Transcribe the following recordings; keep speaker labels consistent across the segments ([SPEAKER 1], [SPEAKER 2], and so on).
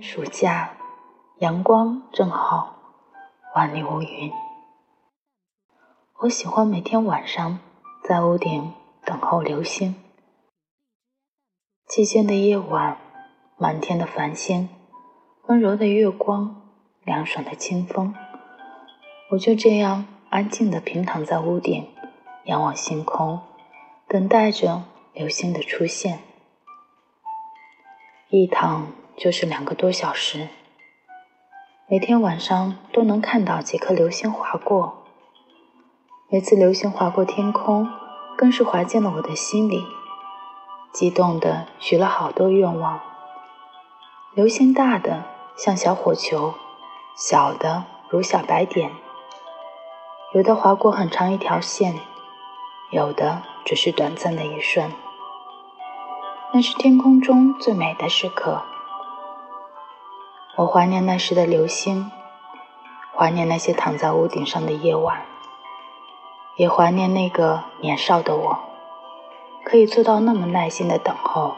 [SPEAKER 1] 暑假，阳光正好，万里无云。我喜欢每天晚上在屋顶等候流星。寂静的夜晚，满天的繁星，温柔的月光，凉爽的清风。我就这样安静的平躺在屋顶，仰望星空，等待着流星的出现。一躺。就是两个多小时，每天晚上都能看到几颗流星划过。每次流星划过天空，更是划进了我的心里，激动的许了好多愿望。流星大的像小火球，小的如小白点，有的划过很长一条线，有的只是短暂的一瞬。那是天空中最美的时刻。我怀念那时的流星，怀念那些躺在屋顶上的夜晚，也怀念那个年少的我，可以做到那么耐心的等候。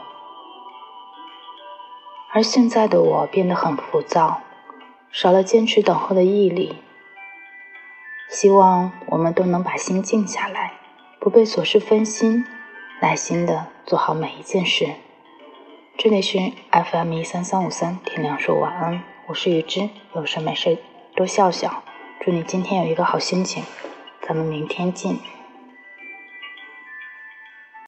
[SPEAKER 1] 而现在的我变得很浮躁，少了坚持等候的毅力。希望我们都能把心静下来，不被琐事分心，耐心的做好每一件事。这里是 FM 一三三五三，天亮说晚安，我是雨之，有事没事多笑笑，祝你今天有一个好心情，咱们明天见。